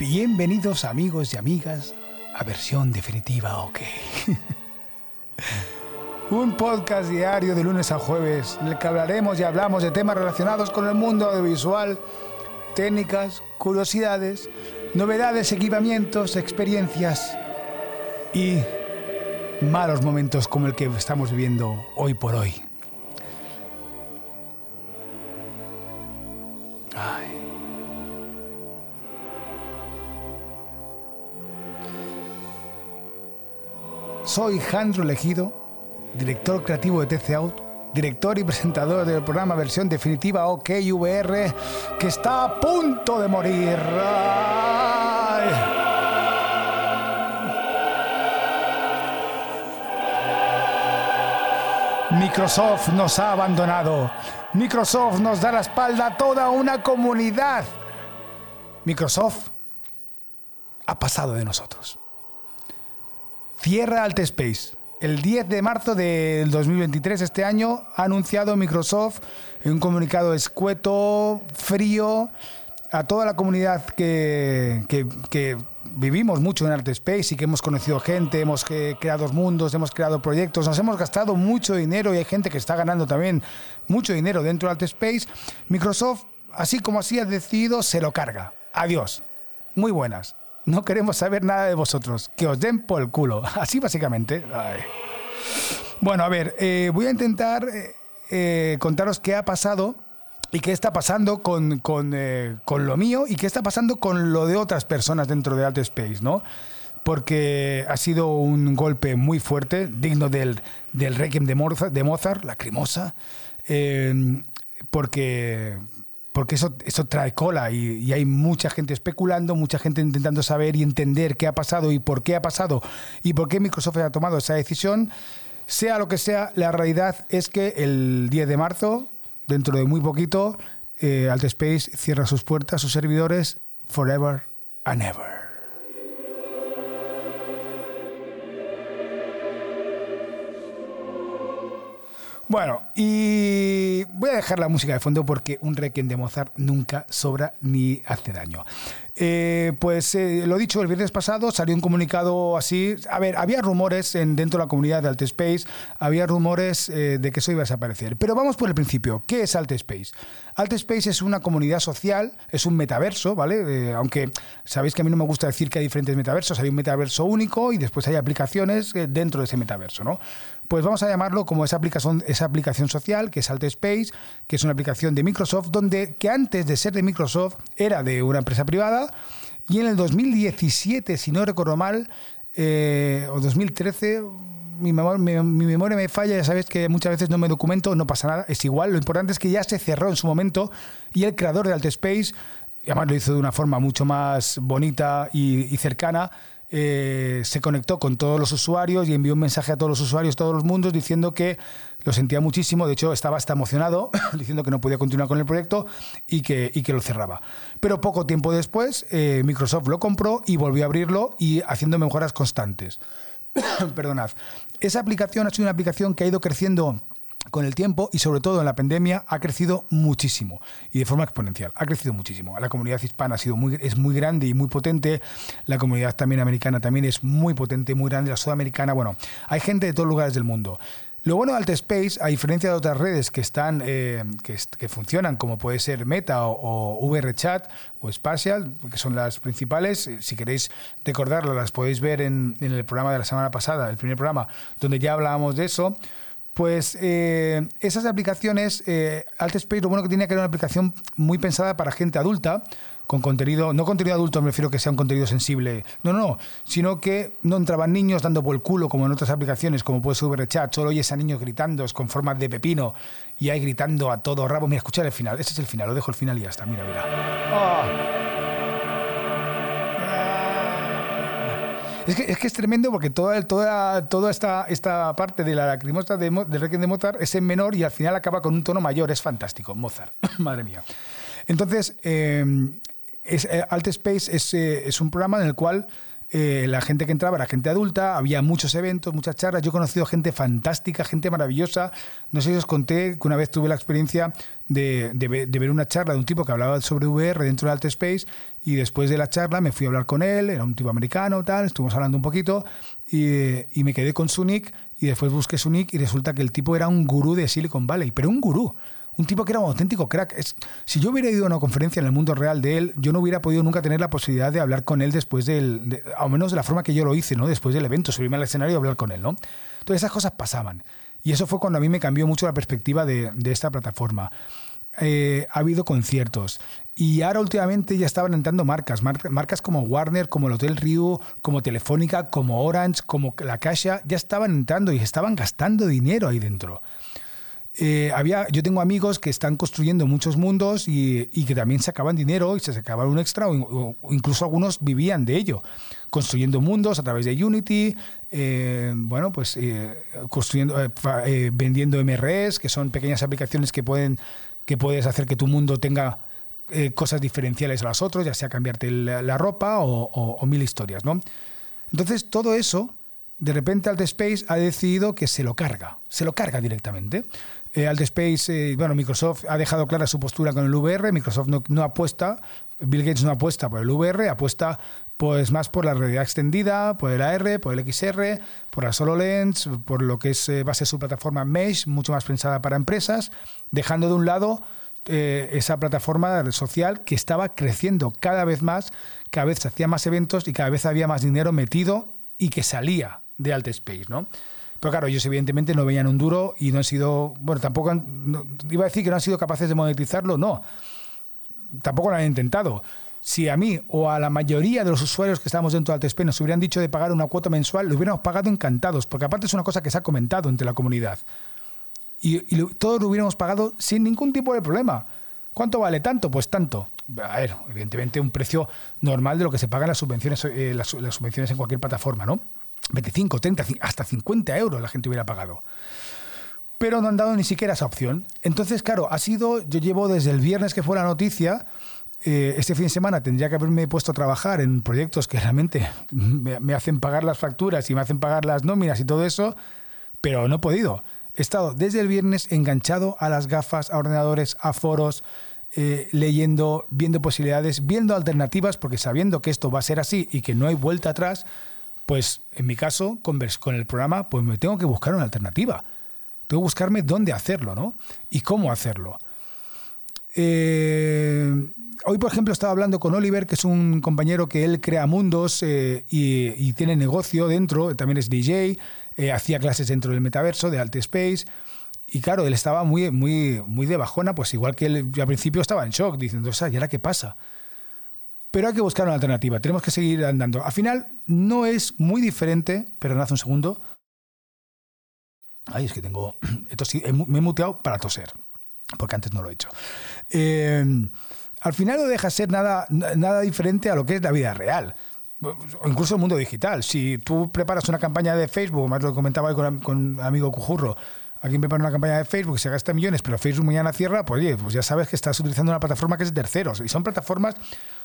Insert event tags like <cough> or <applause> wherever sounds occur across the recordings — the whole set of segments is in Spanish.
Bienvenidos amigos y amigas a versión definitiva OK. <laughs> Un podcast diario de lunes a jueves en el que hablaremos y hablamos de temas relacionados con el mundo audiovisual, técnicas, curiosidades, novedades, equipamientos, experiencias y malos momentos como el que estamos viviendo hoy por hoy. Soy Jandro Elegido, director creativo de TC Out, director y presentador del programa versión definitiva OKVR, que está a punto de morir. Microsoft nos ha abandonado. Microsoft nos da la espalda a toda una comunidad. Microsoft ha pasado de nosotros. Cierra Space. El 10 de marzo del 2023, este año, ha anunciado Microsoft en un comunicado escueto, frío, a toda la comunidad que, vivimos mucho en Art Space y que hemos conocido gente, hemos creado mundos, hemos creado proyectos, nos hemos gastado mucho dinero y hay gente que está ganando también mucho dinero dentro de Art Space. Microsoft, así como así ha decidido, se lo carga. Adiós. Muy buenas. No queremos saber nada de vosotros. Que os den por el culo. <laughs> Así básicamente. Bueno, a ver, eh, voy a intentar eh, eh, contaros qué ha pasado y qué está pasando con, eh, con, lo mío y qué está pasando con lo de otras personas dentro de Alt Space, ¿no? Porque ha sido un golpe muy fuerte, digno del, del Requiem de Mozart, de Mozart la porque, porque eso, eso trae cola y, hay mucha gente especulando, mucha gente intentando saber y entender qué ha pasado y por qué ha pasado y por qué Microsoft ha tomado esa decisión. Sea lo que sea, la realidad es que el 10 de marzo dentro de muy poquito, eh, Space cierra sus puertas, sus servidores, forever and ever. Bueno, y voy a dejar la música de fondo porque un requiem de Mozart nunca sobra ni hace daño. Eh, pues eh, lo dicho, el viernes pasado salió un comunicado así. A ver, había rumores en, dentro de la comunidad de Altspace, había rumores eh, de que eso iba a desaparecer. Pero vamos por el principio. ¿Qué es Altspace? Altspace es una comunidad social, es un metaverso, ¿vale? aunque sabéis que a mí no me gusta decir que hay diferentes metaversos, hay un metaverso único y después hay aplicaciones dentro de ese metaverso, ¿no? Pues vamos a llamarlo como esa aplicación, esa aplicación social, que es Altspace, que es una aplicación de Microsoft, donde que antes de ser de Microsoft era de una empresa privada, y en el 2017, si no recuerdo mal, eh, o 2013, mi memoria, mi, memoria, me falla, ya sabéis que muchas veces no me documento, no pasa nada, es igual, lo importante es que ya se cerró en su momento y el creador de Altspace, además lo hizo de una forma mucho más bonita y cercana, eh, se conectó con todos los usuarios y envió un mensaje a todos los usuarios, todos los mundos, diciendo que lo sentía muchísimo, de hecho estaba hasta emocionado, <laughs> diciendo que no podía continuar con el proyecto y que, y que lo cerraba. Pero poco tiempo después, eh, Microsoft lo compró y volvió a abrirlo y haciendo mejoras constantes. <coughs> Perdonad. Esa aplicación ha sido una aplicación que ha ido creciendo con el tiempo y sobre todo en la pandemia ha crecido muchísimo y de forma exponencial. Ha crecido muchísimo. La comunidad hispana ha sido muy, es muy grande y muy potente. La comunidad también americana también es muy potente, muy grande. La sudamericana, bueno, hay gente de todos lugares del mundo. Lo bueno de Altspace, a diferencia de otras redes que están eh, que, funcionan, como puede ser Meta o, o, VRChat o Spatial, que son las principales, eh, si queréis recordarlo, las podéis ver en, en el programa de la semana pasada, el primer programa, donde ya hablábamos de eso. Pues eh, esas aplicaciones, eh, lo bueno que tiene que era una aplicación muy pensada para gente adulta, con contenido, no contenido adulto, me refiero que sea un contenido sensible, no, no, sino que no entraban niños dando por el culo como en otras aplicaciones, como puede ser chat, solo oyes a niños gritando con formas de pepino y ahí gritando a todo rabo. Mira, escuchar el final, ese es el final, lo dejo el final y ya está, mira, mira. ¡Oh! Es que, es tremendo porque toda, toda, toda esta, esta parte de la lacrimosa de, del Requiem de Mozart es en menor y al final acaba con un tono mayor. Es fantástico, Mozart. <laughs> Madre mía. Entonces, eh, es, eh, Alt Space es, eh, es, un programa en el cual eh, la gente que entraba era gente adulta, había muchos eventos, muchas charlas. Yo he conocido gente fantástica, gente maravillosa. No sé si os conté que una vez tuve la experiencia de, ver una charla de un tipo que hablaba sobre VR dentro de Alt Space y después de la charla me fui a hablar con él, era un tipo americano, tal, estuvimos hablando un poquito y, y me quedé con su nick y después busqué su nick y resulta que el tipo era un gurú de Silicon Valley, pero un gurú un tipo que era un auténtico crack. Es, si yo hubiera ido a una conferencia en el mundo real de él, yo no hubiera podido nunca tener la posibilidad de hablar con él después del, al menos de la forma que yo lo hice, ¿no? Después del evento, subirme al escenario y hablar con él, ¿no? Entonces esas cosas pasaban. Y eso fue cuando a mí me cambió mucho la perspectiva de, esta plataforma. Eh, ha habido conciertos. Y ahora últimamente ya estaban entrando marcas, marcas como Warner, como el Hotel Rio, como Telefónica, como Orange, como La Caixa, ya estaban entrando y estaban gastando dinero ahí dentro. Eh, había, yo tengo amigos que están construyendo muchos mundos y, que también sacaban dinero y se sacaban un extra o, incluso algunos vivían de ello, construyendo mundos a través de Unity, eh, bueno, pues eh, construyendo, vendiendo MRS, que son pequeñas aplicaciones que pueden que puedes hacer que tu mundo tenga cosas diferenciales a los otros, ya sea cambiarte la, ropa o, o, mil historias, ¿no? Entonces todo eso de repente Altspace ha decidido que se lo carga, se lo carga directamente. Eh, Altspace, eh, bueno, Microsoft ha dejado clara su postura con el VR, Microsoft no, apuesta, Bill Gates no apuesta por el VR, apuesta pues más por la realidad extendida, por el AR, por el XR, por la HoloLens, por lo que es, eh, va a ser su plataforma Mesh, mucho más pensada para empresas, dejando de un lado esa plataforma social que estaba creciendo cada vez más, cada vez se hacía más eventos y cada vez había más dinero metido y que salía de Altspace, ¿no? Pero claro, ellos evidentemente no veían un duro y no han sido, bueno, tampoco han, iba a decir que no han sido capaces de monetizarlo, no. Tampoco lo han intentado. Si a mí o a la mayoría de los usuarios que estamos dentro de Altspace nos hubieran dicho de pagar una cuota mensual, lo hubiéramos pagado encantados, porque aparte es una cosa que se ha comentado entre la comunidad. Y, todos lo hubiéramos pagado sin ningún tipo de problema. ¿Cuánto vale tanto? Pues tanto. A ver, evidentemente un precio normal de lo que se pagan las subvenciones, eh, las subvenciones en cualquier plataforma, ¿no? 25, 30, hasta 50 euros la gente hubiera pagado. Pero no han dado ni siquiera esa opción. Entonces, claro, ha sido, yo llevo desde el viernes que fue la noticia, eh, este fin de semana tendría que haberme puesto a trabajar en proyectos que realmente <laughs> me, hacen pagar las facturas y me hacen pagar las nóminas y todo eso, pero no he podido. He estado desde el viernes enganchado a las gafas, a ordenadores, a foros, eh, leyendo, viendo posibilidades, viendo alternativas, porque sabiendo que esto va a ser así y que no hay vuelta atrás, pues en mi caso, con, con el programa, pues me tengo que buscar una alternativa. Tengo que buscarme dónde hacerlo, ¿no? Y cómo hacerlo. Eh, hoy, por ejemplo, estaba hablando con Oliver, que es un compañero que él crea mundos eh, y, tiene negocio dentro, también es DJ, eh, hacía clases dentro del metaverso, de Alt Space. Y claro, él estaba muy, muy, muy de bajona, pues igual que él al principio estaba en shock, diciendo, o sea, ¿y ahora qué pasa? Pero hay que buscar una alternativa, tenemos que seguir andando. Al final no es muy diferente, pero hace un segundo. Ay, es que tengo. <clears throat> Me he muteado para toser, porque antes no lo he hecho. Eh, al final no deja ser nada, nada diferente a lo que es la vida real. O incluso el mundo digital. Si tú preparas una campaña de Facebook, más lo comentaba con, con amigo Cujurro, alguien prepara una campaña de Facebook se gasta millones, pero Facebook mañana cierra, pues oye, pues ya sabes que estás utilizando una plataforma que es de terceros. Y son plataformas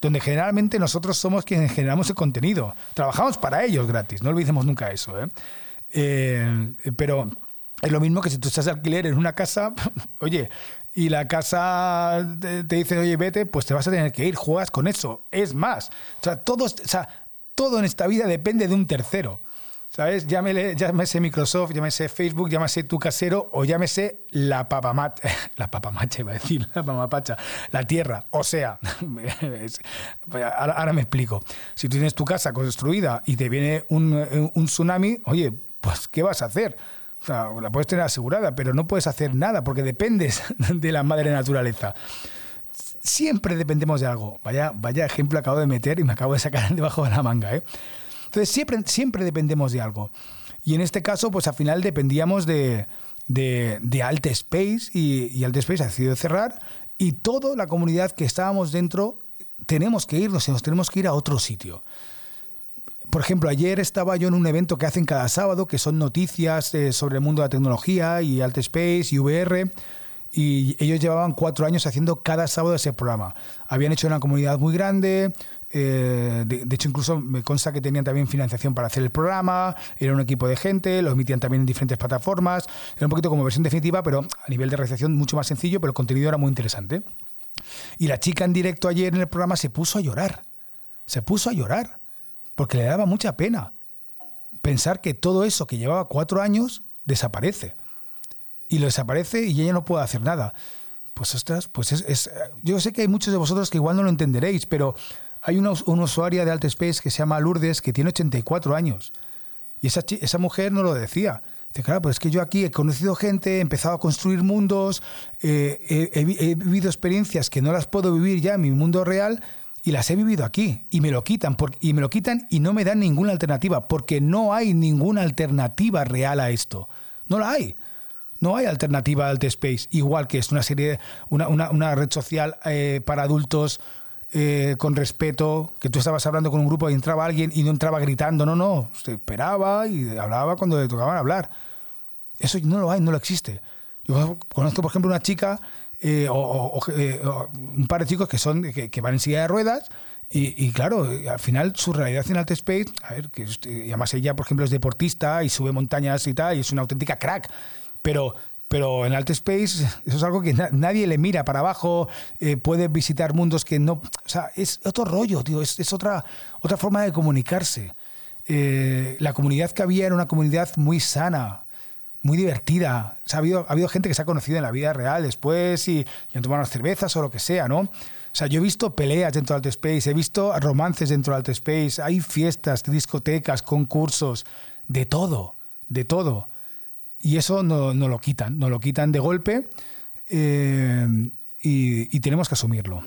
donde generalmente nosotros somos quienes generamos el contenido. Trabajamos para ellos gratis, no olvidemos nunca eso. ¿eh? Eh, pero es lo mismo que si tú estás de alquiler en una casa, <laughs> oye, y la casa te, dice, oye, vete, pues te vas a tener que ir, juegas con eso. Es más, o sea, todo, o sea, todo en esta vida depende de un tercero. ¿Sabes? Llámele, llámese Microsoft, llámese Facebook, llámese tu casero o llámese la papamacha, <laughs> la papamacha iba a decir, la pamapacha, la tierra. O sea, <laughs> ahora, me explico. Si tú tienes tu casa construida y te viene un, un tsunami, oye, pues ¿qué vas a hacer? O sea, la puedes tener asegurada, pero no puedes hacer nada porque dependes <laughs> de la madre naturaleza. Siempre dependemos de algo. Vaya, vaya ejemplo acabo de meter y me acabo de sacar debajo de la manga, ¿eh? Entonces siempre, siempre dependemos de algo. Y en este caso, pues al final dependíamos de, de, Alt Space y, y Alt Space ha decidido cerrar y toda la comunidad que estábamos dentro tenemos que irnos y nos tenemos que ir a otro sitio. Por ejemplo, ayer estaba yo en un evento que hacen cada sábado, que son noticias eh, sobre el mundo de la tecnología y Alt Space y VR y ellos llevaban cuatro años haciendo cada sábado ese programa. Habían hecho una comunidad muy grande, Eh, de, hecho, incluso me consta que tenían también financiación para hacer el programa, era un equipo de gente, lo emitían también en diferentes plataformas, era un poquito como versión definitiva, pero a nivel de realización mucho más sencillo, pero el contenido era muy interesante. Y la chica en directo ayer en el programa se puso a llorar, se puso a llorar, porque le daba mucha pena pensar que todo eso que llevaba cuatro años desaparece. Y lo desaparece y ella no puede hacer nada. Pues ostras, pues es, yo sé que hay muchos de vosotros que igual no lo entenderéis, pero hay una, usuaria de Space que se llama Lourdes que tiene 84 años. Y esa, esa mujer no lo decía. Dice, claro, pues es que yo aquí he conocido gente, he empezado a construir mundos, eh, he, vivido experiencias que no las puedo vivir ya en mi mundo real y las he vivido aquí y me lo quitan y me lo quitan y no me dan ninguna alternativa porque no hay ninguna alternativa real a esto. No la hay. No hay alternativa al Space, igual que es una serie, una, una, red social eh, para adultos eh, con respeto, que tú estabas hablando con un grupo y entraba alguien y no entraba gritando, no, no, se esperaba y hablaba cuando le tocaban hablar. Eso no lo hay, no lo existe. Yo conozco, por ejemplo, una chica eh, o, un par de chicos que son que, van en silla de ruedas y, claro, al final su realidad en Alt Space, a ver, que además ella, por ejemplo, es deportista y sube montañas y tal, y es una auténtica crack, pero pero en Alt Space eso es algo que nadie le mira para abajo, eh, puede visitar mundos que no... O sea, es otro rollo, tío, es, otra, otra forma de comunicarse. Eh, la comunidad que había era una comunidad muy sana, muy divertida. ha, habido, ha habido gente que se ha conocido en la vida real después y, y han tomado unas cervezas o lo que sea, ¿no? O sea, yo he visto peleas dentro de Alt Space, he visto romances dentro de Alt Space, hay fiestas, discotecas, concursos, de todo, de todo. Y eso no, no, lo quitan, no lo quitan de golpe eh, y, tenemos que asumirlo.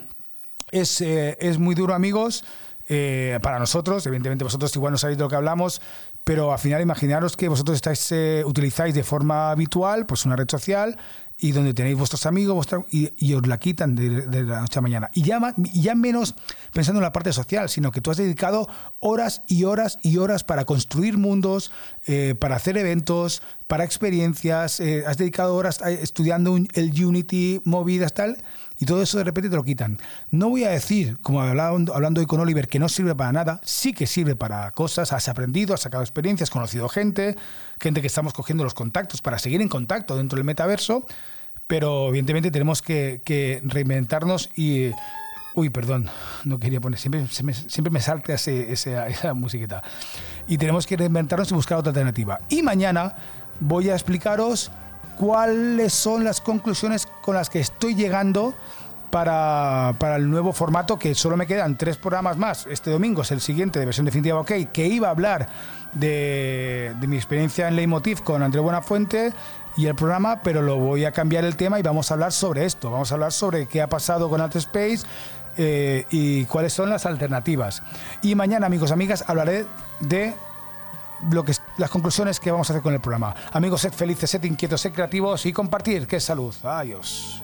Es, eh, es muy duro, amigos, eh, para nosotros, evidentemente vosotros igual no sabéis de lo que hablamos, pero al final imaginaros que vosotros estáis, utilizáis de forma habitual pues una red social y donde tenéis vuestros amigos y, os la quitan de, la noche a mañana. Y ya, ya menos pensando en la parte social, sino que tú has dedicado horas y horas y horas para construir mundos, eh, para hacer eventos, para experiencias, eh, has dedicado horas estudiando el Unity, movidas, tal, y todo eso de repente te lo quitan. No voy a decir, como hablando, hablando hoy con Oliver, que no sirve para nada, sí que sirve para cosas, has aprendido, has sacado experiencias, conocido gente, gente que estamos cogiendo los contactos para seguir en contacto dentro del metaverso, pero evidentemente tenemos que, reinventarnos y... Uy, perdón, no quería poner, siempre, me, siempre me salta ese, esa musiqueta. Y tenemos que reinventarnos y buscar otra alternativa. Y mañana voy a explicaros cuáles son las conclusiones con las que estoy llegando para, el nuevo formato, que solo me quedan tres programas más. Este domingo es el siguiente de versión definitiva OK, que iba a hablar de, mi experiencia en Leitmotiv con André Buenafuente y el programa, pero lo voy a cambiar el tema y vamos a hablar sobre esto. Vamos a hablar sobre qué ha pasado con Alt Space eh, y cuáles son las alternativas. Y mañana, amigos, amigas, hablaré de lo que, las conclusiones que vamos a hacer con el programa. Amigos, sed felices, sed inquietos, sed creativos y compartir, que es salud. Adiós.